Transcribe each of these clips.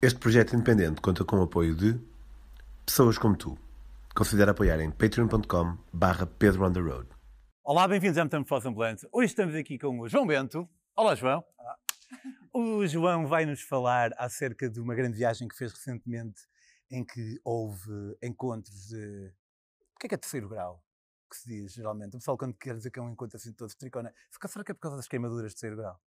Este projeto independente conta com o apoio de pessoas como tu. Considera apoiar em patreon.com barra Pedro on the Road. Olá, bem-vindos à Metamorfose Ambulante. Hoje estamos aqui com o João Bento. Olá, João. O João vai nos falar acerca de uma grande viagem que fez recentemente em que houve encontros de... O que é que é terceiro grau? Que se diz, geralmente. O pessoal quando quer dizer que é um encontro assim todo tricona... Será que é por causa das queimaduras de terceiro grau?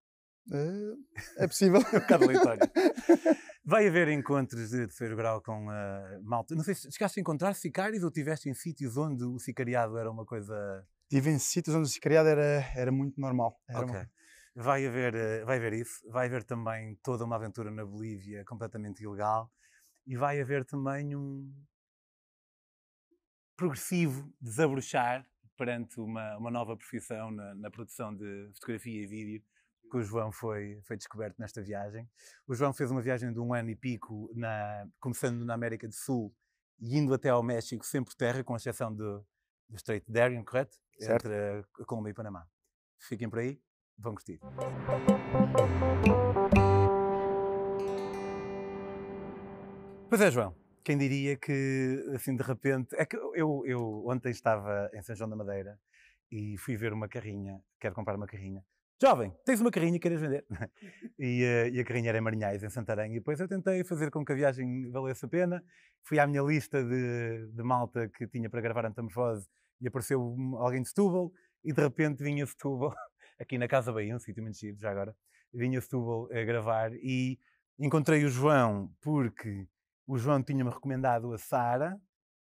Uh, é possível. é um bocado aleatório. Vai haver encontros de terceiro grau com a uh, malta. Não sei se chegaste a encontrar sicários ou estiveste em sítios onde o sicariado era uma coisa. Estive em sítios onde o sicariado era, era muito normal. Era ok. Uma... Vai haver, uh, vai haver isso. Vai haver também toda uma aventura na Bolívia completamente ilegal. E vai haver também um progressivo desabrochar perante uma, uma nova profissão na, na produção de fotografia e vídeo que o João foi, foi descoberto nesta viagem. O João fez uma viagem de um ano e pico, na, começando na América do Sul e indo até ao México, sempre terra, com exceção do, do Strait de Darien, correto? Certo. Entre a Colômbia e Panamá. Fiquem por aí, vão curtir. Pois é, João. Quem diria que, assim, de repente. É que eu, eu ontem estava em São João da Madeira e fui ver uma carrinha, quero comprar uma carrinha. Jovem, tens uma carrinha, queres vender? e, uh, e, a carrinha era em Marinhais, em Santarém. E depois eu tentei fazer com que a viagem valesse a pena. Fui à minha lista de, de malta que tinha para gravar a Metamorfose e apareceu alguém de Setúbal. E de repente vinha Setúbal, aqui na Casa Bahia, um sítio muito giro, já agora. Vinha Setúbal a gravar e encontrei o João porque o João tinha-me recomendado a Sara,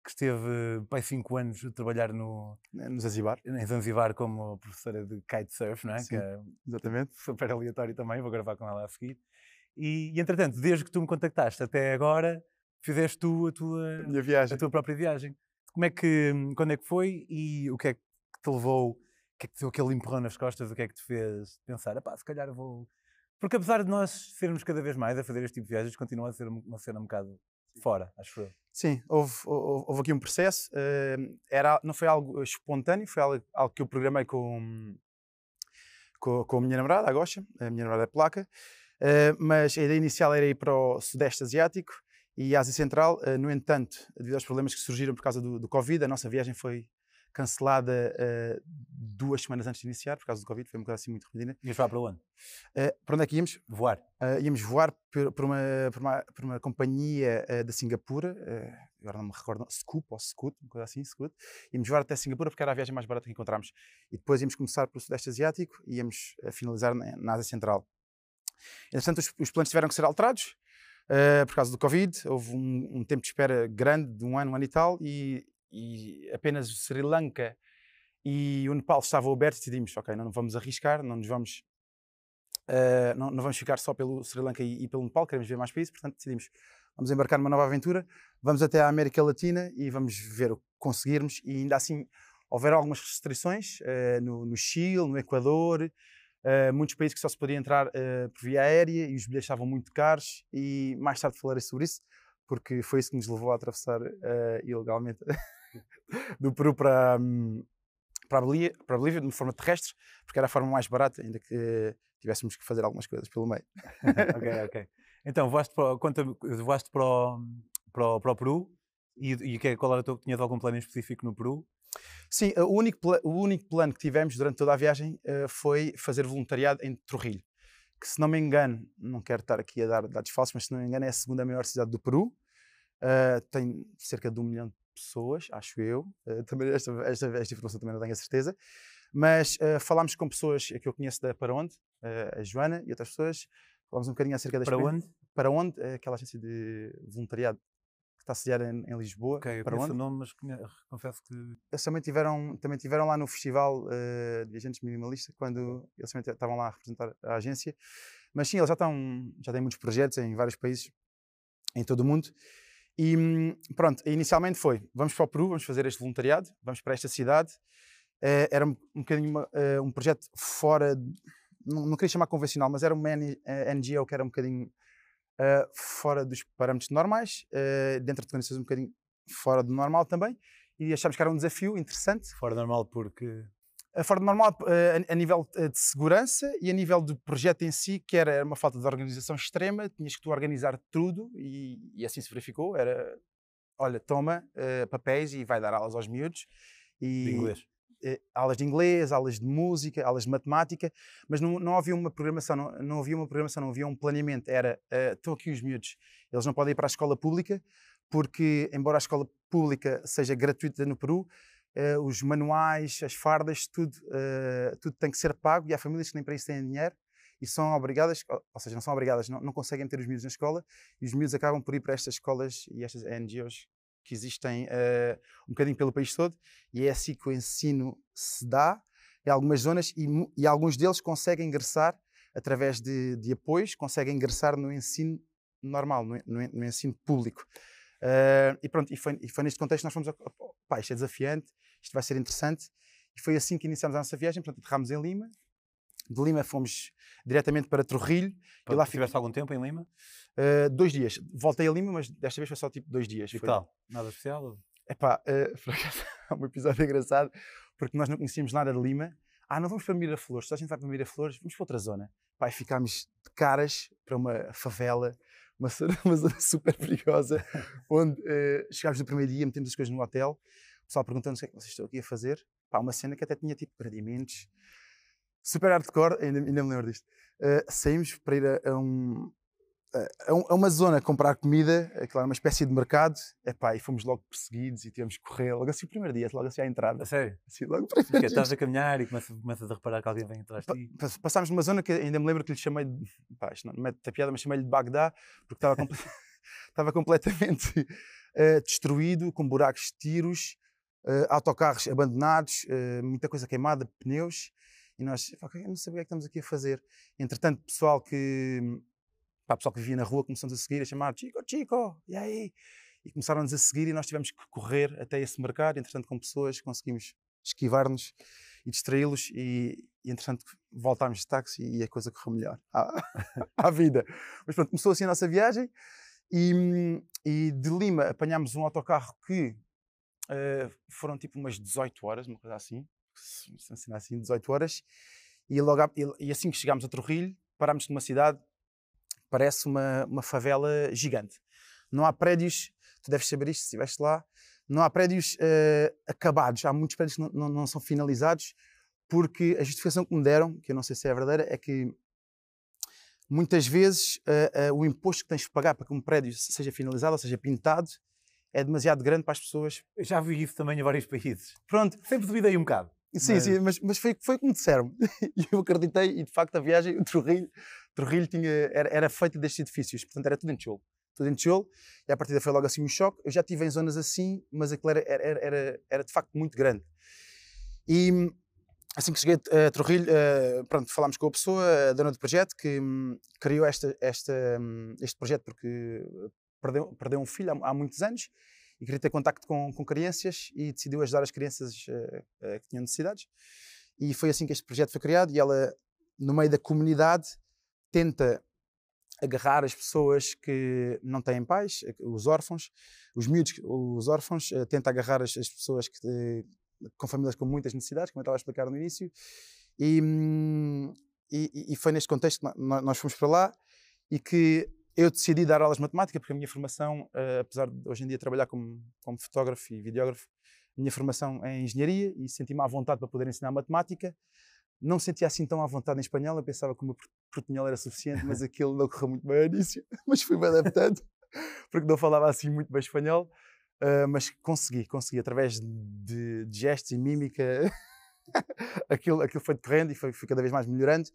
que esteve pai cinco anos a trabalhar no, no Zanzibar. Em Zanzibar como professora de kitesurf, não é? Sim, que é exatamente. Super aleatório também, vou gravar com ela a seguir. E, e entretanto, desde que tu me contactaste até agora, fizeste tu a tua, minha viagem. a tua própria viagem. Como é que, quando é que foi e o que é que te levou, o que é que te deu aquele empurrão nas costas, o que é que te fez pensar, pá, se calhar vou... Porque apesar de nós sermos cada vez mais a fazer este tipo de viagens, continua a ser uma cena um bocado fora, acho eu. Sim, houve, houve, houve, aqui um processo. Uh, era, não foi algo espontâneo, foi algo, algo que eu programei com, com, com, a minha namorada, a Gosha, a minha namorada é placa. Uh, mas a ideia inicial era ir para o Sudeste Asiático e Ásia Central. Uh, no entanto, devido aos problemas que surgiram por causa do, do Covid, a nossa viagem foi cancelada uh, duas semanas antes de iniciar, por causa do Covid, foi uma coisa assim muito repentina. Ias voar para onde? Uh, para onde é que íamos? Voar. Uh, íamos voar por, por, uma, por, uma, por uma companhia da Singapura, agora não me recordo, Scoop ou Scoot, uma coisa assim, Scoot. Íamos voar até Singapura porque era a viagem mais barata que encontramos. E depois íamos começar pelo Sudeste Asiático e íamos finalizar na, na, Ásia Central. Entretanto, os, os planos tiveram que ser alterados. Uh, por causa do Covid, houve um, um, tempo de espera grande, de um ano, um ano e tal, e e apenas Sri Lanka e o Nepal estavam abertos e decidimos, ok, não vamos arriscar, não nos vamos, uh, não, não, vamos ficar só pelo Sri Lanka e, e, pelo Nepal, queremos ver mais países, portanto decidimos, vamos embarcar numa nova aventura, vamos até à América Latina e vamos ver o que conseguirmos e ainda assim houver algumas restrições uh, no, no, Chile, no Equador, uh, muitos países que só se podia entrar por via aérea e os bilhetes estavam muito caros e mais tarde falarei sobre isso, porque foi isso que nos levou a atravessar ilegalmente do Peru para, hum, para, a Bolívia, para a Bolívia de forma terrestre, porque era a forma mais barata, ainda que tivéssemos que fazer algumas coisas pelo meio. ok, ok. Então, voaste para, conta, voaste para, o, para, o, para o Peru e, e que, qual era o teu, tinhas algum plano específico no Peru? Sim, o único, o único plano que tivemos durante toda a viagem uh, foi fazer voluntariado em Trujillo, que se não me engano, não quero estar aqui a dar dados falsos, mas se não me engano é a segunda maior cidade do Peru, uh, tem cerca de um milhão de pessoas, acho eu. Uh, também esta, esta, esta, informação também não tenho a certeza. Mas uh, falámos com pessoas que eu conheço da Para Onde, uh, a Joana e outras pessoas. Falámos um bocadinho acerca das Para onde? Para Onde, aquela agência de voluntariado que está sediada em, em Lisboa. Ok, eu para onde? o nome, mas confesso que... Eles também tiveram, também tiveram lá no festival de agentes minimalistas, quando eles também estavam lá a representar a agência. Mas sim, eles já estão, já têm muitos projetos em vários países, em todo o mundo. E hum, pronto, inicialmente foi: vamos para o Peru, vamos fazer este voluntariado, vamos para esta cidade. Uh, era um, um bocadinho uma, uh, um projeto fora, não, não, queria chamar convencional, mas era uma NGO que era um bocadinho uh, fora dos parâmetros normais, dentro de condições um bocadinho fora do normal também. E achámos que era um desafio interessante. Fora normal porque. A forma normal eh, a, a nível eh, de segurança e a nível do projeto em si, que era uma falta de organização extrema, tinhas que tu organizar tudo e, e assim se verificou. Era, olha, toma uh, papéis e vai dar aulas aos miúdos. E, De inglês. eh, aulas de inglês, aulas de música, aulas de matemática, mas não, não havia uma programação, não, não havia uma programação, não havia um planeamento. Era, eh, estão aqui os miúdos, eles não podem ir para a escola pública, porque, embora a escola pública seja gratuita no Peru, eh, os manuais, as fardas, tudo, eh, tudo tem que ser pago e há famílias que nem para isso têm dinheiro e são obrigadas, ou seja, não são obrigadas, não, não conseguem ter os miúdos na escola e os miúdos acabam por ir para estas escolas e estas NGOs que existem eh, um bocadinho pelo país todo e é assim que o ensino se dá em algumas zonas e, e alguns deles conseguem ingressar através de, de apoios, conseguem ingressar no ensino normal, no, no no ensino público. Eh, e pronto, e foi, e foi neste contexto que nós fomos, a- pá, isto é desafiante, isto vai ser interessante, e foi assim que iniciámos a nossa viagem, portanto, aterramos em Lima, de Lima fomos diretamente para Trujillo, E lá tiveste algum tempo em Lima? eh, dois dias. Voltei a Lima, mas desta vez foi só tipo dois dias. E Foi- tal? Nada especial? Epá, por acaso, há um episódio engraçado, porque nós não conhecíamos nada de Lima. Ah, não vamos para Miraflores, se a gente vai para Miraflores, vamos para outra zona. Pá, e ficámos de caras para uma favela, uma zona, uma zona super perigosa, onde eh, chegámos no primeiro dia, metemos as coisas no hotel, pessoal perguntando-nos o que é que vocês estão aqui a fazer. Pá, uma cena que até tinha tipo gradimentos, super hardcore, ainda, ainda me lembro disto. Eh, saímos para ir a, a um, a, um- uma zona comprar comida, aquilo era uma espécie de mercado, epá, e fomos logo perseguidos e tivemos que correr, logo assim o primeiro dia, logo assim à entrada, A sério? assim, logo o Porque estás a caminhar e começas, começas a reparar que alguém vem atrás de ti. pa- Passámos numa zona que ainda me lembro que lhe chamei de. Pá, isto não mete a piada, mas chamei-lhe de Bagdá, porque estava, comple- estava completamente eh, destruído, com buracos de tiros, eh, autocarros abandonados, eh, muita coisa queimada, pneus. E nós, eu não sabia o que é que estamos aqui a fazer. Entretanto, pessoal que. Pá, pessoal que vivia na rua começou-nos a seguir, a chamar Chico, Chico, e aí? E começaram-nos a seguir e nós tivemos que correr até esse mercado. Entretanto, com pessoas, conseguimos esquivar-nos e distraí-los e, e entretanto voltámos de táxi e a coisa correu melhor à, à vida. Mas pronto, começou assim a nossa viagem e, e de Lima apanhámos um autocarro que eh, foram tipo umas 18 horas, uma coisa assim, se assim, assim 18 horas, e, logo e, assim que chegámos a Trujillo, parámos numa cidade, parece uma, uma favela gigante. Não há prédios, tu deves saber isto se estiveste lá, não há prédios eh, acabados, há muitos prédios que não, não, não são finalizados, porque a justificação que me deram, que eu não sei se é verdadeira, é que muitas vezes eh, eh, o imposto que tens de pagar para que um prédio seja finalizado, ou seja, pintado, é demasiado grande para as pessoas. Eu já vi isso também em vários países. Pronto, Sempre duvidei um bocado. sim, Mas- sim, mas, mas foi, foi como disseram. E eu acreditei, e de facto a viagem, o Trujillo, Trujillo tinha, era, era feito destes edifícios, portanto era tudo em tijolo. Tudo em tijolo, e a partir daí foi logo assim um choque. Eu já estive em zonas assim, mas aquilo era, era, era- era, de facto muito grande. E assim que cheguei a Trujillo, eh, pronto, falámos com a pessoa, a dona do projeto, que hum, criou esta, esta, hum, este projeto porque perdeu, perdeu um filho há, há muitos anos e queria ter contacto com, com crianças e decidiu ajudar as crianças eh, eh, que tinham necessidades. E foi assim que este projeto foi criado e ela, no meio da comunidade, tenta agarrar as pessoas que não têm pais, eh, os órfãos, os miúdos, os órfãos, eh, tenta agarrar as, as pessoas que, com famílias com muitas necessidades, como eu estava a explicar no início, e, hum, e, e foi neste contexto que nó- nó- nós fomos para lá e que eu decidi dar aulas de matemática, porque a minha formação, eh, apesar de hoje em dia trabalhar como, como fotógrafo e videógrafo, a minha formação é em engenharia e senti-me à vontade para poder ensinar matemática. Não sentia assim tão à vontade em espanhol, eu pensava que o meu por- portunhol era suficiente, mas aquilo não correu muito bem ao início, mas fui-me adaptando, porque não falava assim muito bem espanhol. Uh, mas consegui, consegui, através de, de gestos e mímica, aquilo, aquilo foi decorrendo e foi, foi cada vez mais melhorando.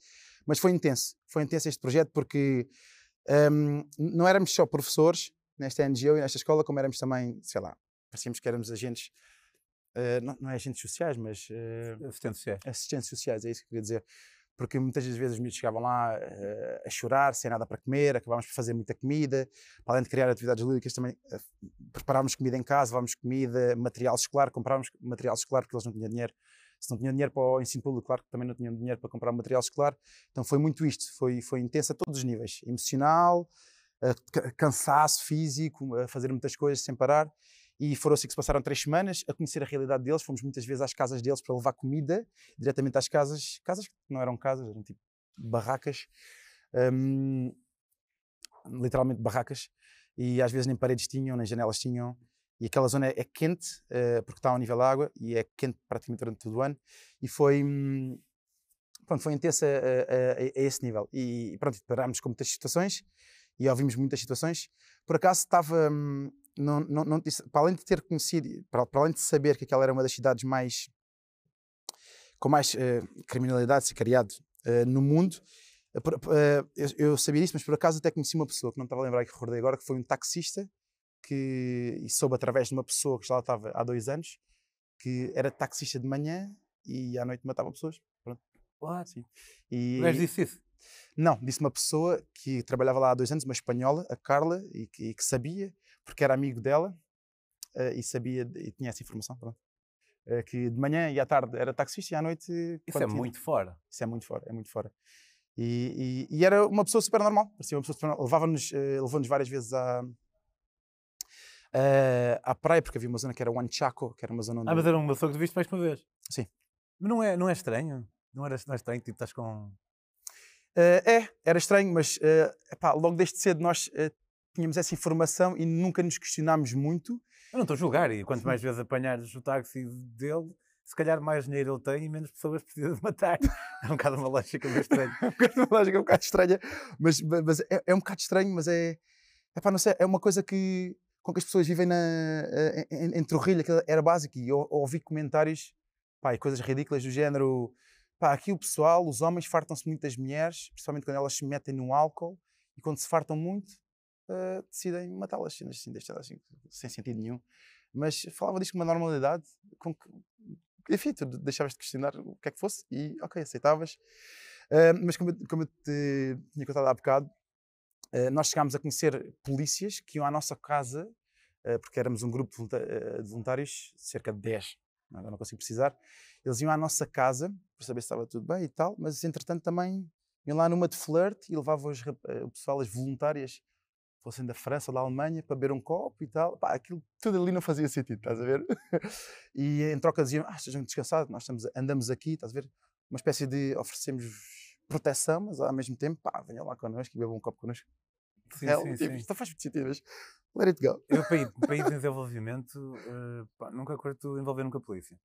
Mas foi intenso, foi intenso este projeto porque um, não éramos só professores nesta NGO e nesta escola, como éramos também, sei lá, parecíamos que éramos agentes, uh, não, não é agentes sociais, mas uh, Assistentes sociais. assistentes sociais, é isso que eu queria dizer. Porque muitas das vezes os miúdos chegavam lá eh, a chorar, sem nada para comer, acabámos por fazer muita comida. Para além de criar atividades lúdicas, também preparávamos comida em casa, levávamos comida, material escolar, comprávamos material escolar porque eles não tinham dinheiro. Se não tinham dinheiro para o ensino público, claro que também não tinham dinheiro para comprar material escolar. Então foi muito isto, foi, foi intenso a todos os níveis: emocional, ca- cansaço físico, a fazer muitas coisas sem parar. e foram assim que se passaram três semanas a conhecer a realidade deles. Fomos muitas vezes às casas deles para levar comida diretamente às casas, casas que não eram casas, eram tipo barracas, hum, literalmente barracas, e às vezes nem paredes tinham, nem janelas tinham. E aquela zona é quente, uh, porque está ao nível da água, e é quente praticamente durante todo o ano. E foi, hum, pronto, foi intensa a, a, a, esse nível. E pronto, parámos com muitas situações e ouvimos muitas situações. Por acaso estava, hum, não, não, não, para além de ter conhecido, para, para, além de saber que aquela era uma das cidades mais com mais uh, criminalidade sicariado uh, no mundo, uh, eu, eu, sabia isso, mas por acaso até conheci uma pessoa que não estava a lembrar que recordei agora, que foi um taxista que e soube através de uma pessoa que já lá estava há dois anos, que era taxista de manhã e à noite matava pessoas. Pronto. What? Sim. E, Mas disse isso? Não, disse uma pessoa que trabalhava lá há dois anos, uma espanhola, a Carla, e que, e que sabia, porque era amigo dela uh, e sabia e tinha essa informação. Pronto. Uh, que de manhã e à tarde era taxista e à noite. Isso é muito fora. Isso é muito fora, é muito fora. E, e, e era uma pessoa super normal, parecia uma pessoa Levava-nos uh, levou-nos várias vezes à, à praia, porque havia uma zona que era Huanchaco, que era uma zona onde. Ah, mas era uma pessoa que tu viste mais uma vez? Sim. Mas não é, não é estranho? Não, era, não é estranho? Tipo, estás com. Uh, é, era estranho, mas uh, epá, logo desde cedo nós uh, tínhamos essa informação e nunca nos questionámos muito. Eu não estou a julgar, e quanto mais vezes apanhares o táxi dele, se calhar mais dinheiro ele tem e menos pessoas precisa de matar. É um bocado uma lógica meio estranha. é um bocado uma lógica um bocado estranha, mas, mas é, é, um bocado estranho, mas é, epá, não sei, é uma coisa que, com que as pessoas vivem na, em, em que era básico, e eu, eu ouvi comentários, pá, coisas ridículas do género Pá, aqui o pessoal, os homens fartam-se muito das mulheres, principalmente quando elas se metem no álcool e quando se fartam muito, uh, decidem matá-las, assim, assim, sem sentido nenhum. Mas falava disto com uma normalidade, com que, enfim, tu deixavas de questionar o que é que fosse e, ok, aceitavas. Uh, mas como como eu te tinha contado há bocado, nós chegámos a conhecer polícias que iam à nossa casa, porque éramos um grupo de voluntários, cerca de 10, agora não consigo precisar, eles iam à nossa casa para saber se estava tudo bem e tal, mas entretanto também iam lá numa de flirt e levavam os, eh, o pessoal, as voluntárias, fossem da França ou da Alemanha, para beber um copo e tal. Pá, aquilo tudo ali não fazia sentido, estás a ver? e em troca diziam, ah, estejam descansados, nós estamos, andamos aqui, estás a ver? Uma espécie de oferecemos proteção, mas ao mesmo tempo, pá, venham lá connosco e bebam um copo connosco. Sim, Hell, sim, tipo, sim. Isto não faz sentido, mas let it go. Eu, país, país em desenvolvimento, uh, pá, nunca curto envolver nunca a polícia.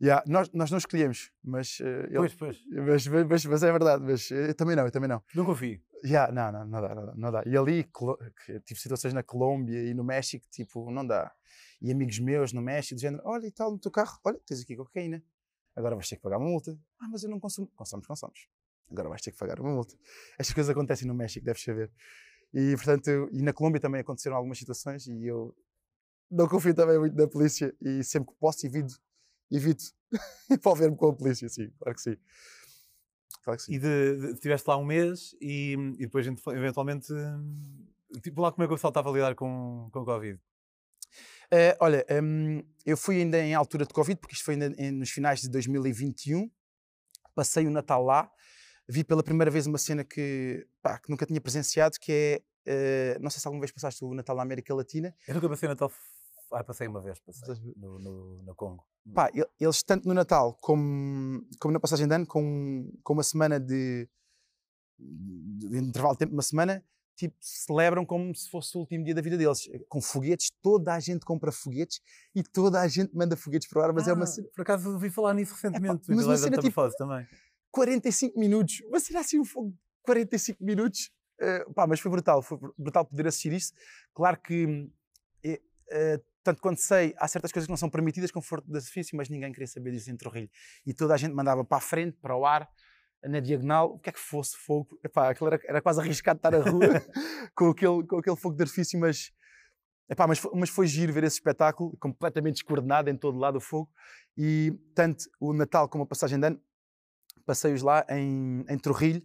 Yeah, nós, nós não escolhemos, mas, uh, ele, pois, pois. Mas, mas, mas, é verdade, mas eu também não, eu também não. Não confio. Yeah, não, não, não dá, não dá, não dá. E ali tive situações na Colômbia e no México, tipo, não dá. E amigos meus no México, dizendo, olha e tal, no teu carro, olha, tens aqui cocaína. Agora vais ter que pagar uma multa. Ah, mas eu não consumo. Consomos, consomos. Agora vais ter que pagar uma multa. Estas coisas acontecem no México, deves saber. E, portanto, e na Colômbia também aconteceram algumas situações e eu não confio também muito na polícia e sempre que posso evito evito envolver-me com a polícia, sim, claro que sim. Claro que sim. E de, de, estiveste lá um mês e, e depois eventualmente, tipo lá como é que o pessoal estava a lidar com, com o Covid? Uh, olha, um, eu fui ainda em altura de Covid, porque isto foi ainda em, nos finais de 2021, passei o Natal lá, vi pela primeira vez uma cena que, pá, que nunca tinha presenciado, que é, uh, não sei se alguma vez passaste o Natal na América Latina. Eu nunca passei o Natal ah, passei uma vez, passei, no, no, no Congo. Pá, eles tanto no Natal como, como na passagem de ano, com, com uma semana de, de intervalo de tempo, uma semana, tipo, celebram como se fosse o último dia da vida deles. Com foguetes, toda a gente compra foguetes e toda a gente manda foguetes para o ar, mas ah, é uma Por acaso ouvi falar nisso recentemente, é, pá, mas uma cena, tipo, também. 45 minutos, mas será assim um fogo 45 minutos? Uh, pá, mas foi brutal, foi brutal poder assistir isso. Claro que uh, Portanto, quando sei, há certas coisas que não são permitidas com de artifício, mas ninguém queria saber disso em Torrilho. E toda a gente mandava para a frente, para o ar, na diagonal, o que é que fosse fogo. Epá, aquilo era, era quase arriscado estar na rua com, aquele, com aquele fogo de artifício, mas, epá, mas, foi, mas foi giro ver esse espetáculo, completamente descoordenado em todo lado o fogo. E tanto o Natal como a passagem de ano, passei-os lá em, em Torrilho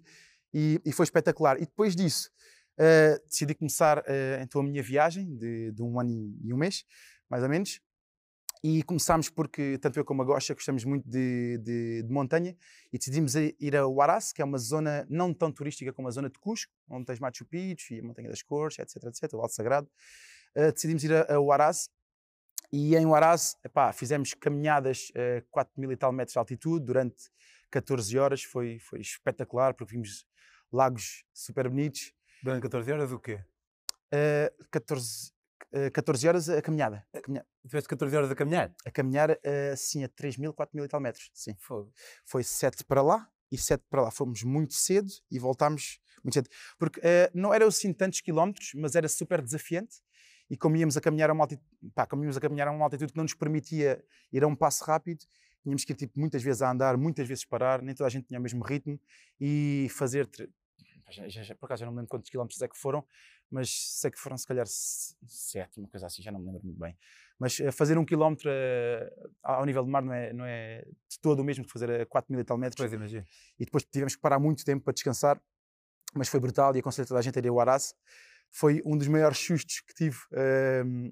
e, e foi espetacular. E depois disso, Uh, decidi começar uh, então a minha viagem de, de, um ano e um mês, mais ou menos. E começámos porque tanto eu como a Gosha gostamos muito de, de, de, montanha e decidimos ir a Huaraz, que é uma zona não tão turística como a zona de Cusco, onde tens Machu Picchu e a Montanha das Cores, etc, etc, o Alto Sagrado. Uh, decidimos ir a, a Huaraz E em Huaraz, fizemos caminhadas a 4 mil e tal metros de altitude durante 14 horas. Foi, foi espetacular, porque vimos lagos super bonitos. Durante 14 horas o quê? Uh, 14, uh, 14 horas a caminhada. A, caminha, Tiveste 14 horas a caminhar? a caminhar uh, assim a 3 mil, 4 mil e tal metros. Sim. Fogo. Foi 7 para lá e 7 para lá. Fomos muito cedo e voltámos muito cedo. Porque uh, não eram assim tantos quilómetros, mas era super desafiante. E como íamos a caminhar a uma altitude, pá, como íamos a caminhar a uma altitude que não nos permitia ir a um passo rápido, tínhamos que ir tipo, muitas vezes a andar, muitas vezes parar, nem toda a gente tinha o mesmo ritmo e fazer. por acaso já não me lembro quantos quilómetros é que foram, mas sei que foram se calhar se- sete, uma coisa assim, já não me lembro muito bem. Mas eh, fazer um quilómetro eh, ao nível do mar não é, não é de todo o mesmo que fazer a 4 mil e tal metros Pois imagino. e depois tivemos que parar muito tempo para descansar, mas foi brutal e aconselho toda a gente a ir ao Araz. Foi um dos maiores sustos que tive. ehm,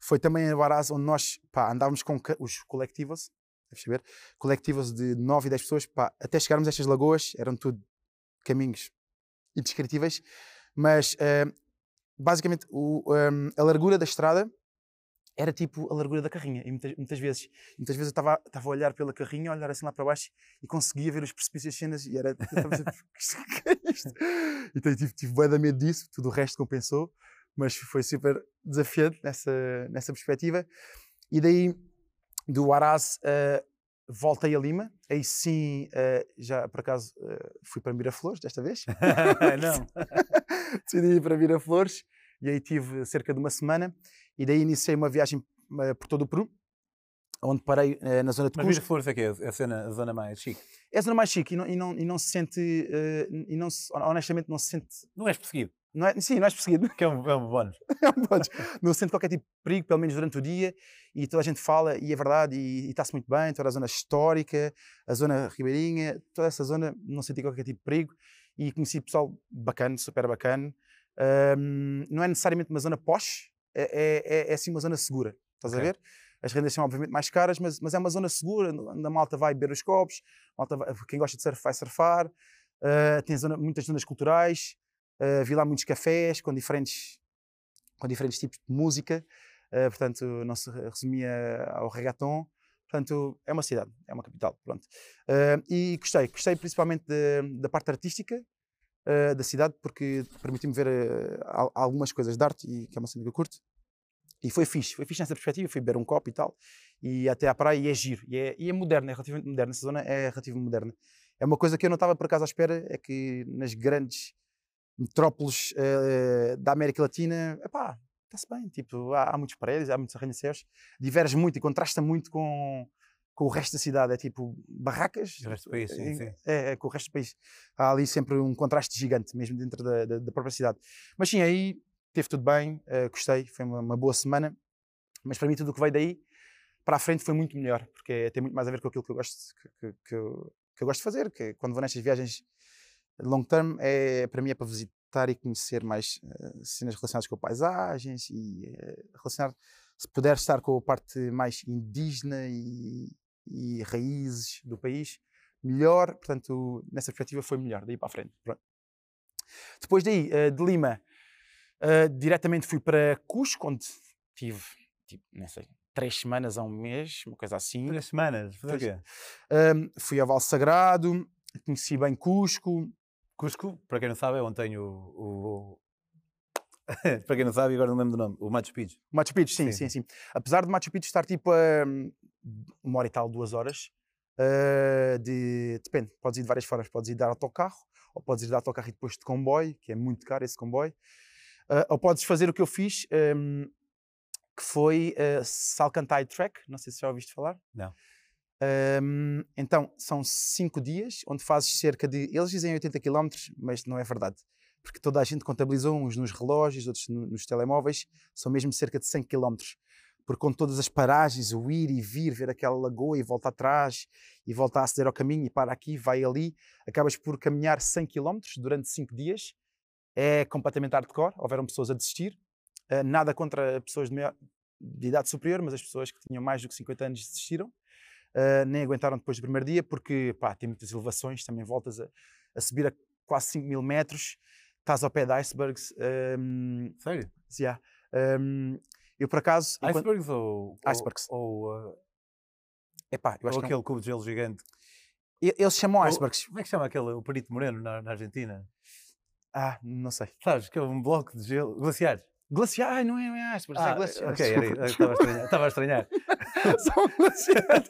foi também em Araz onde nós pá, andávamos com os colectivos, deves saber, colectivos de 9 e 10 pessoas, pá, até chegarmos a estas lagoas, eram tudo caminhos indescritíveis, mas ehm, basicamente o, ehm, a largura da estrada era tipo a largura da carrinha. E muitas, muitas vezes, muitas vezes eu estava a olhar pela carrinha, a olhar assim lá para baixo e conseguia ver os precipícios as cenas e era. eu estava a dizer, "O que é isto?" Então tive, tive bué de medo disso, tudo o resto compensou, mas foi super desafiante nessa, nessa perspectiva. E daí, do Araz, eh, voltei a Lima. Aí sim, eh, já por acaso eh, fui para Miraflores desta vez. não. decidi ir para Miraflores e aí tive cerca de uma semana e daí iniciei uma viagem por todo o Peru, onde parei na zona de Mas Cusco. Vira Flores é que é a, cena, a zona mais chique. É a zona mais chique e não, e não, e não se sente, e não se- honestamente não se sente, Não és perseguido, não é, sim, não és perseguido, que é um, é um bónus. não podes, não se sente qualquer tipo de perigo, pelo menos durante o dia e toda a gente fala e é verdade e, está-se muito bem, toda a zona histórica, a zona ribeirinha, toda essa zona não senti qualquer tipo de perigo e conheci pessoal bacana, super bacana. Ahm, não é necessariamente uma zona posh, é, é, é, é sim uma zona segura, estás a Ok. ver? As rendas são obviamente mais caras, mas, mas é uma zona segura, onde a malta vai beber os copos, a malta vai- quem gosta de surf vai surfar, ah, tem zona- muitas zonas culturais, ah, vi lá muitos cafés com diferentes, com diferentes tipos de música, ah, portanto não se resumia ao reggaeton, portanto é uma cidade, é uma capital, pronto. Ah, e gostei, gostei principalmente da- da parte artística, uh, da cidade porque permitiu-me ver uh, al- algumas coisas de arte e que é uma cena que eu curto. E foi fixe, foi fixe nessa perspectiva, fui beber um copo e tal, e até à praia e é giro, e é, e é moderno, é relativamente moderno, essa zona é relativamente moderna. É uma coisa que eu não estava por acaso à espera, é que nas grandes metrópoles uh, da América Latina, epá, está-se bem, tipo, há, há muitos prédios, há muitos arranha-céus, diverge muito e contrasta muito com, com o resto da cidade, é tipo barracas, O resto do país, sim, em- sim. é, é com o resto do país. Há ali sempre um contraste gigante, mesmo dentro da, da- da própria cidade. Mas sim, aí teve tudo bem, eh, gostei, foi uma, uma boa semana. Mas para mim, tudo o que veio daí para a frente foi muito melhor, porque tem muito mais a ver com aquilo que eu gosto, que, que- que eu, que eu gosto de fazer. Que quando vou nestas viagens long term, é, para mim é para visitar e conhecer mais eh, cenas relacionadas com paisagens e eh, relacionar, se puder estar com a parte mais indígena e, e raízes do país, melhor. Portanto, nessa perspectiva foi melhor, daí para a frente. Pronto. Depois daí, eh, de Lima, diretamente fui para Cusco, onde tive, tipo, não sei, três semanas a um mês, uma coisa assim. Três semanas, fazer o quê? Fui ao Val Sagrado, conheci bem Cusco. Cusco, para quem não sabe, é onde tem o. o- para quem não sabe, agora não lembro do nome, o Machu Picchu. Machu Picchu, sim, Sim, sim, sim. Apesar de Machu Picchu estar tipo a uma hora e tal, duas horas, ah, de, depende, podes ir de várias formas. Podes ir de autocarro, ou podes ir de autocarro e depois de comboio, que é muito caro esse comboio. Ah, ou podes fazer o que eu fiz, hum, que foi uh, Salcantay Trek, não sei se já ouviste falar. Não. Hum, então, são cinco dias, onde fazes cerca de. Eles dizem 80 km, mas não é verdade. Porque toda a gente contabilizou, uns nos relógios, outros no- nos telemóveis, são mesmo cerca de 100 km. Porque com todas as paragens, o ir e vir, ver aquela lagoa e volta atrás, e volta a aceder ao caminho, e para aqui, vai ali, acabas por caminhar 100 km durante 5 dias. É completamente hardcore, houveram pessoas a desistir. Uh, nada contra pessoas de, maior- de idade superior, mas as pessoas que tinham mais do que 50 anos desistiram. Uh, nem aguentaram depois do primeiro dia, porque pá, tem muitas elevações, também voltas a, a subir a quase 5 mil metros, estás ao pé de icebergs. um, Sério? yeah. Um, Eu, por acaso. enquanto- Icebergs ou. Icebergs. Ou, ou, uh, Epá, eu acho ou não- aquele cubo de gelo gigante. Eles chamam Ou- icebergs. Como é que chama aquele, o Perito Moreno na, na Argentina? Ah, não sei. Sabes, que é um bloco de gelo. Glaciares. Glaciar? Ai, não é, não é icebergs, é Ah. Ok, era Estava a estranhar. Estava a estranhar. São glaciares.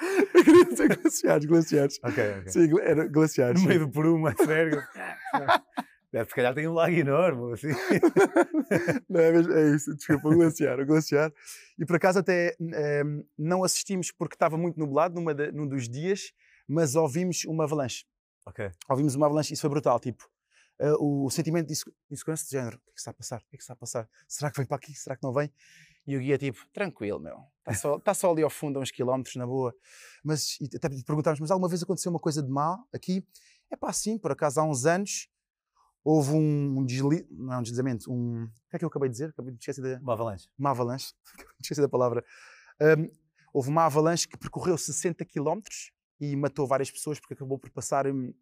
eu queria dizer glaciares, glaciares. Ok, ok. Sim, era glaciares. No meio do Peru, uma verga. Deve, se calhar tem um lago enorme, assim. não, é, mesmo- é isso, desculpa, o glaciar, o glaciar. E por acaso até ehm, não assistimos porque estava muito nublado numa da- num dos dias, mas ouvimos uma avalanche. Ok. Ouvimos uma avalanche, isso foi brutal, tipo, eh, o sentimento de insegu- insegurança de género, o que é que está a passar? O que é que está a passar? Será que vem para aqui? Será que não vem? E o guia tipo, tranquilo, meu, está só, está só ali ao fundo, a uns quilómetros, na boa. Mas até perguntámos, mas alguma vez aconteceu uma coisa de mal aqui? É pá, sim, por acaso há uns anos houve um, um não é um deslizamento, um... O que é que eu acabei de dizer? Acabei de esquecer da... Uma avalanche. Uma avalanche. Esqueci da palavra. Hum, houve uma avalanche que percorreu 60 km e matou várias pessoas porque acabou por passar hum,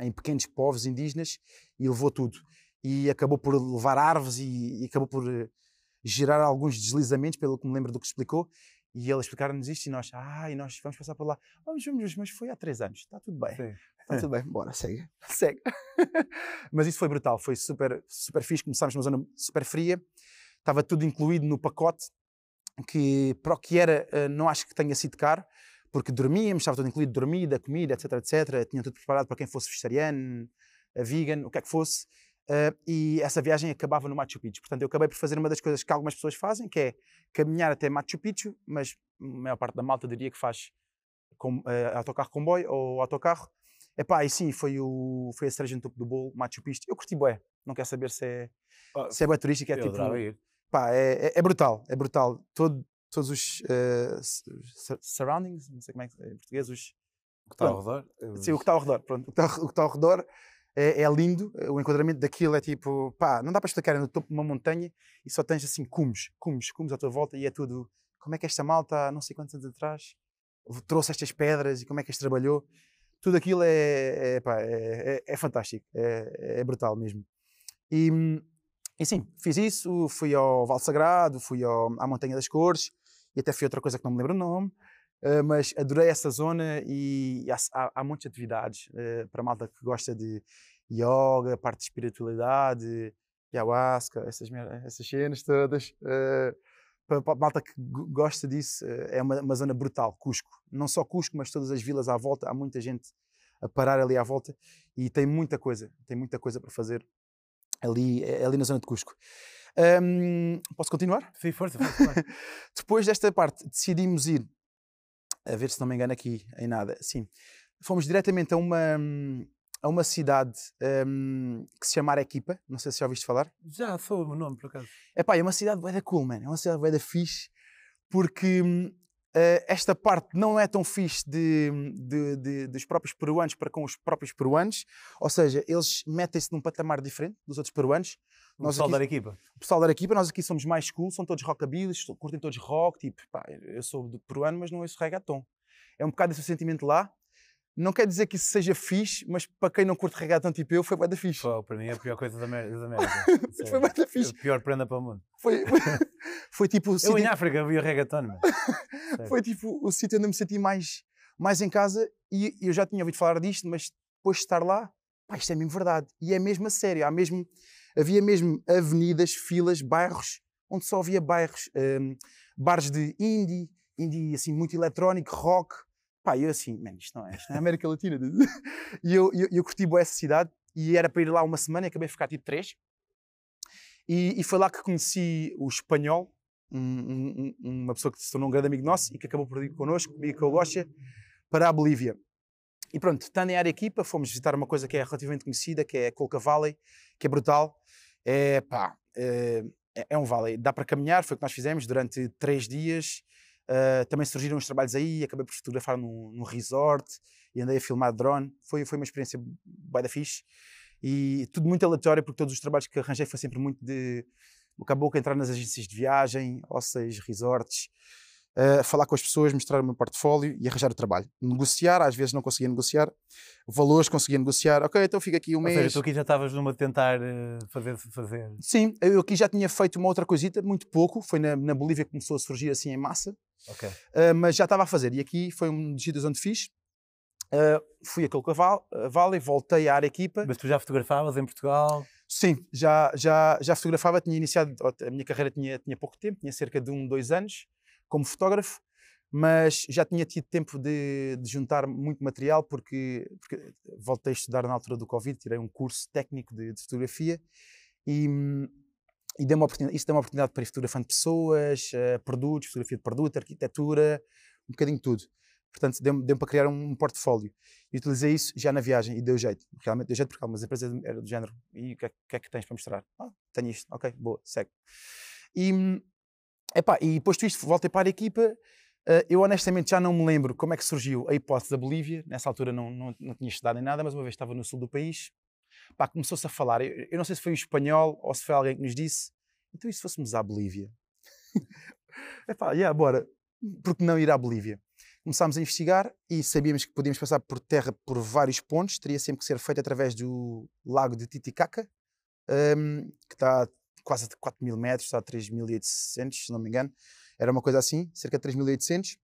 em pequenos povos indígenas e levou tudo. E acabou por levar árvores e, e acabou por eh, gerar alguns deslizamentos, pelo que me lembro do que explicou. E ele explicaram-nos isto e nós, ah, e nós vamos passar por lá. Vamos, vamos, mas foi há três anos, está tudo bem. Sim. Está tudo bem, bora, segue. segue. Mas isso foi brutal, foi super, super fixe. Começámos numa zona super fria, estava tudo incluído no pacote, que para o que era, eh, não acho que tenha sido caro, porque dormíamos, estava tudo incluído, dormida, comida, etc, etc. Tinham tudo preparado para quem fosse vegetariano, eh, vegan, o que é que fosse. Eh, e essa viagem acabava no Machu Picchu. Portanto, eu acabei por fazer uma das coisas que algumas pessoas fazem, que é caminhar até Machu Picchu, mas a maior parte da malta diria que faz com, eh, autocarro comboio ou autocarro. Epá, e sim, foi, o, foi a cereja no topo do bolo, Machu Picchu. Eu curti bué, não quero saber se é, Ah, se é bué turístico, é tipo... Pá, é, é- é brutal, é brutal. Todo, todos os sur- surroundings, não sei como é que é em português, os, O que está ao redor. sim, o que está ao redor, pronto, o que está, o que está ao redor é, é lindo, eh, o enquadramento daquilo é tipo, pá, não dá para explicar, é no topo de uma montanha e só tens assim cumes, cumes, cumes à tua volta e é tudo, como é que esta malta, há não sei quantos anos atrás, trouxe estas pedras e como é que as trabalhou, tudo aquilo é, é, pá, é, é- é fantástico, é, é brutal mesmo. E, hum, e sim, fiz isso, fui ao Val Sagrado, fui ao- à Montanha das Cores e até fui outra coisa que não me lembro o nome, eh, mas adorei essa zona e há, há, há muitas atividades eh, para a malta que gosta de yoga, parte de espiritualidade, ayahuasca, essas, essas cenas todas. eh, para, a malta que go- gosta disso, é uma, uma zona brutal, Cusco. Não só Cusco, mas todas as vilas à volta, há muita gente a parar ali à volta e tem muita coisa, tem muita coisa para fazer ali, ali na zona de Cusco. Ahm, posso continuar? Sim, força, força. Depois desta parte, decidimos ir, a ver se não me engano aqui em nada, sim, fomos diretamente a uma, hum, a uma cidade hum, que se chama Arequipa, não sei se já ouviste falar. Já sou o nome, por acaso. Epá, é uma cidade bué da cool, man. É uma cidade bué da fixe, porque eh, esta parte não é tão fixe de, de- de- dos próprios peruanos para com os próprios peruanos, ou seja, eles metem-se num patamar diferente dos outros peruanos. O Nós pessoal aqui- da equipa. o pessoal da equipa, nós aqui somos mais cool, são todos rockabilis, curtem todos rock, tipo, pá, eu sou peruano, mas não ouço reggaeton. É um bocado esse sentimento lá. Não quer dizer que isso seja fixe, mas para quem não curte reggaeton tipo eu, foi bué da fixe. Pô, para mim é a pior coisa da Sério. foi bué da É fixe. a pior prenda para o mundo. Foi, foi tipo o Eu sítio, em África vi o reggaeton, foi tipo o sítio onde eu me senti mais, mais em casa e eu já tinha ouvido falar disto, mas depois de estar lá, pá, isto é mesmo verdade. E é mesmo a sério. Há mesmo, havia mesmo avenidas, filas, bairros, onde só havia bairros, hum, bares de indie, indie assim, muito eletrónico, rock. Pá, eu assim, man, isto não é, isto não é América Latina. e eu, eu, eu curti bué essa cidade e era para ir lá uma semana e acabei de ficar tipo três. E, e foi lá que conheci o espanhol, um- um- um- uma pessoa que se tornou um grande amigo nosso e que acabou por ir connosco, comigo e com o Gosta, para a Bolívia. E pronto, estando em Arequipa, fomos visitar uma coisa que é relativamente conhecida, que é a Colca Valley, que é brutal. É pá, é, é um valley. Dá para caminhar, foi o que nós fizemos durante três dias. Uh, também surgiram uns trabalhos aí, acabei por fotografar num, num resort e andei a filmar drone. Foi, foi uma experiência bué da fixe. E tudo muito aleatório, porque todos os trabalhos que arranjei foi sempre muito de boca a boca, entrar nas agências de viagem, hostels, resorts. uh, falar com as pessoas, mostrar o meu portfólio e arranjar o trabalho. Negociar, às vezes não conseguia negociar, valores conseguia negociar, ok, então fica aqui um Ou mês. seja, tu aqui já estavas numa de tentar eh, fazer, fazer. Sim, eu aqui já tinha feito uma outra coisita, muito pouco, foi na, na Bolívia que começou a surgir assim em massa, Ok. uh, mas já estava a fazer. E aqui foi um dos sítios onde fiz. Uh, fui aquele cavalo, uh, vale, voltei à área equipa. Mas tu já fotografavas em Portugal? Sim, já, já, já fotografava, tinha iniciado, a minha carreira tinha, tinha pouco tempo, tinha cerca de um, dois anos como fotógrafo, mas já tinha tido tempo de, de juntar muito material porque, porque, voltei a estudar na altura do Covid, tirei um curso técnico de, de fotografia e, e deu isso deu uma oportunidade para ir fotografando pessoas, uh, produtos, fotografia de produto, arquitetura, um bocadinho de tudo. Portanto, deu-me deu para criar um portfólio. E utilizei isso já na viagem e deu jeito. Realmente deu jeito porque algumas empresas eram do género. E o que, é, que, é que tens para mostrar? Ah, tenho isto. Ok, boa, segue. E, epá, e depois disto, voltei para a equipa. Uh, eu honestamente já não me lembro como é que surgiu a hipótese da Bolívia. Nessa altura não, não, não tinha estudado em nada, mas uma vez estava no sul do país. Começou-se a falar. Eu, eu, não sei se foi o espanhol ou se foi alguém que nos disse. Então e se fôssemos à Bolívia? epá, yeah, bora. Por que não ir à Bolívia? começámos a investigar e sabíamos que podíamos passar por terra por vários pontos, teria sempre que ser feito através do lago de Titicaca, um, que está quase a 4 mil metros, está a 3.800, se não me engano, era uma coisa assim, cerca de 3.800.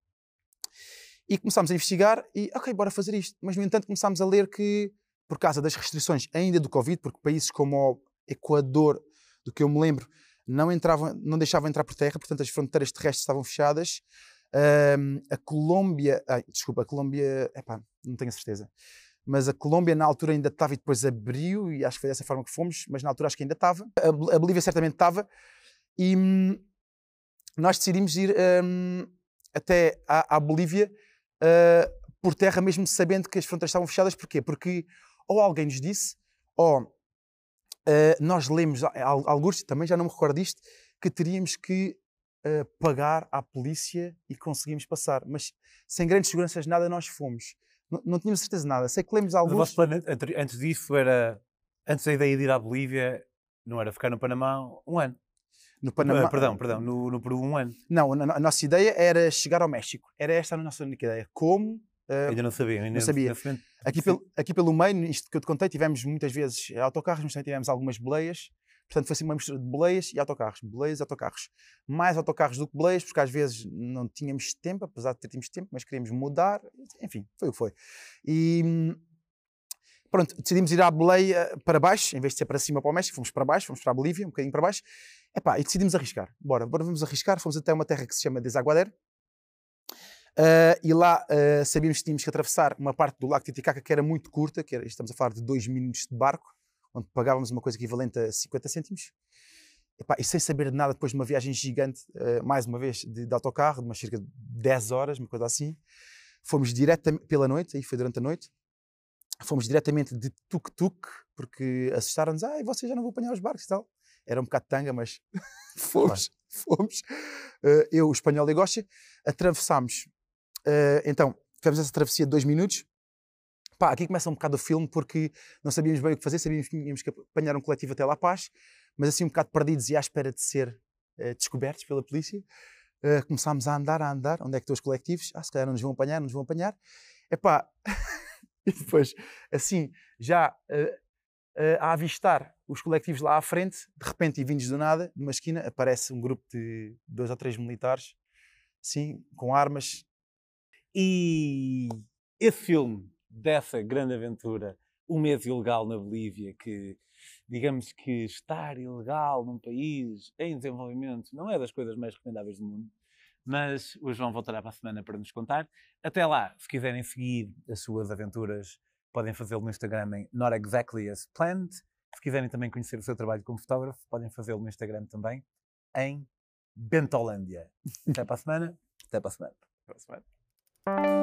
E começámos a investigar e, ok, bora fazer isto. Mas, no entanto, começámos a ler que, por causa das restrições ainda do Covid, porque países como o Equador, do que eu me lembro, não, entravam, não deixavam entrar por terra, portanto as fronteiras terrestres estavam fechadas, um, a Colômbia, ai, desculpa, a Colômbia, epá, não tenho a certeza, mas a Colômbia na altura ainda estava e depois abriu, e acho que foi dessa forma que fomos, mas na altura acho que ainda estava. A, a Bolívia certamente estava, e hum, nós decidimos ir hum, até à, à Bolívia uh, por terra, mesmo sabendo que as fronteiras estavam fechadas. Porquê? Porque ou alguém nos disse, ou uh, nós lemos alguns, também já não me recordo disto, que teríamos que uh, pagar à polícia e conseguimos passar. Mas sem grandes seguranças, nada nós fomos. N não tínhamos certeza de nada. Sei que lemos alguns. O vosso plano antes disso era. Antes da ideia de ir à Bolívia, não era ficar no Panamá um ano. No Panamá. Perdão, perdão, no, no Peru um ano. Não, a, a, nossa ideia era chegar ao México. Era esta a nossa única ideia. Como. Uh, ainda não sabia, ainda não sabia. Aqui, pelo, aqui pelo meio, isto que eu te contei, tivemos muitas vezes autocarros, mas também tivemos algumas boleias. Portanto, foi assim uma mistura de boleias e autocarros. Boleias e autocarros. Mais autocarros do que boleias, porque às vezes não tínhamos tempo, apesar de termos tempo, mas queríamos mudar. Enfim, foi o que foi. E pronto, decidimos ir à boleia para baixo, em vez de ser para cima para o México, fomos para baixo, fomos para a Bolívia, um bocadinho para baixo. Epá, e decidimos arriscar. Bora, bora vamos arriscar. Fomos até uma terra que se chama Desaguadero. Uh, e lá uh, sabíamos que tínhamos que atravessar uma parte do lago Titicaca que era muito curta, que era, estamos a falar de dois minutos de barco onde pagávamos uma coisa equivalente a 50 cêntimos. Epá, e sem saber de nada, depois de uma viagem gigante, uh, mais uma vez, de, de, autocarro, de umas cerca de 10 horas, uma coisa assim, fomos diretamente, pela noite, aí foi durante a noite, fomos diretamente de tuk-tuk, porque assustaram-nos, ah, vocês já não vão apanhar os barcos e tal. Era um bocado tanga, mas fomos, fomos. Eu, o espanhol e Gosta, atravessámos, uh, então, fizemos essa travessia de dois minutos, Pá, aqui começa um bocado o filme porque não sabíamos bem o que fazer, sabíamos que tínhamos que apanhar um coletivo até La Paz, mas assim um bocado perdidos e à espera de ser uh, descobertos pela polícia. Uh, começámos a andar, a andar. Onde é que estão os coletivos? Ah, se calhar não nos vão apanhar, não nos vão apanhar. Epá, e depois, assim, já a avistar os coletivos lá à frente, de repente, e vindos do nada, numa esquina, aparece um grupo de dois ou três militares, assim, com armas. E esse filme dessa grande aventura, o mês ilegal na Bolívia, que digamos que estar ilegal num país em desenvolvimento não é das coisas mais recomendáveis do mundo, mas o João voltará para a semana para nos contar. Até lá, se quiserem seguir as suas aventuras, podem fazê-lo no Instagram em Not Exactly As Planned. Se quiserem também conhecer o seu trabalho como fotógrafo, podem fazê-lo no Instagram também em Bentolândia. Até para a semana. Até para a semana. Até para a semana. Thank you.